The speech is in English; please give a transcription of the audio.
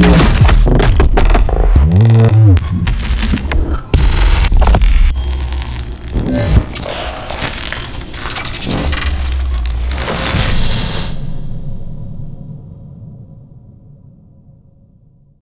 Yeah.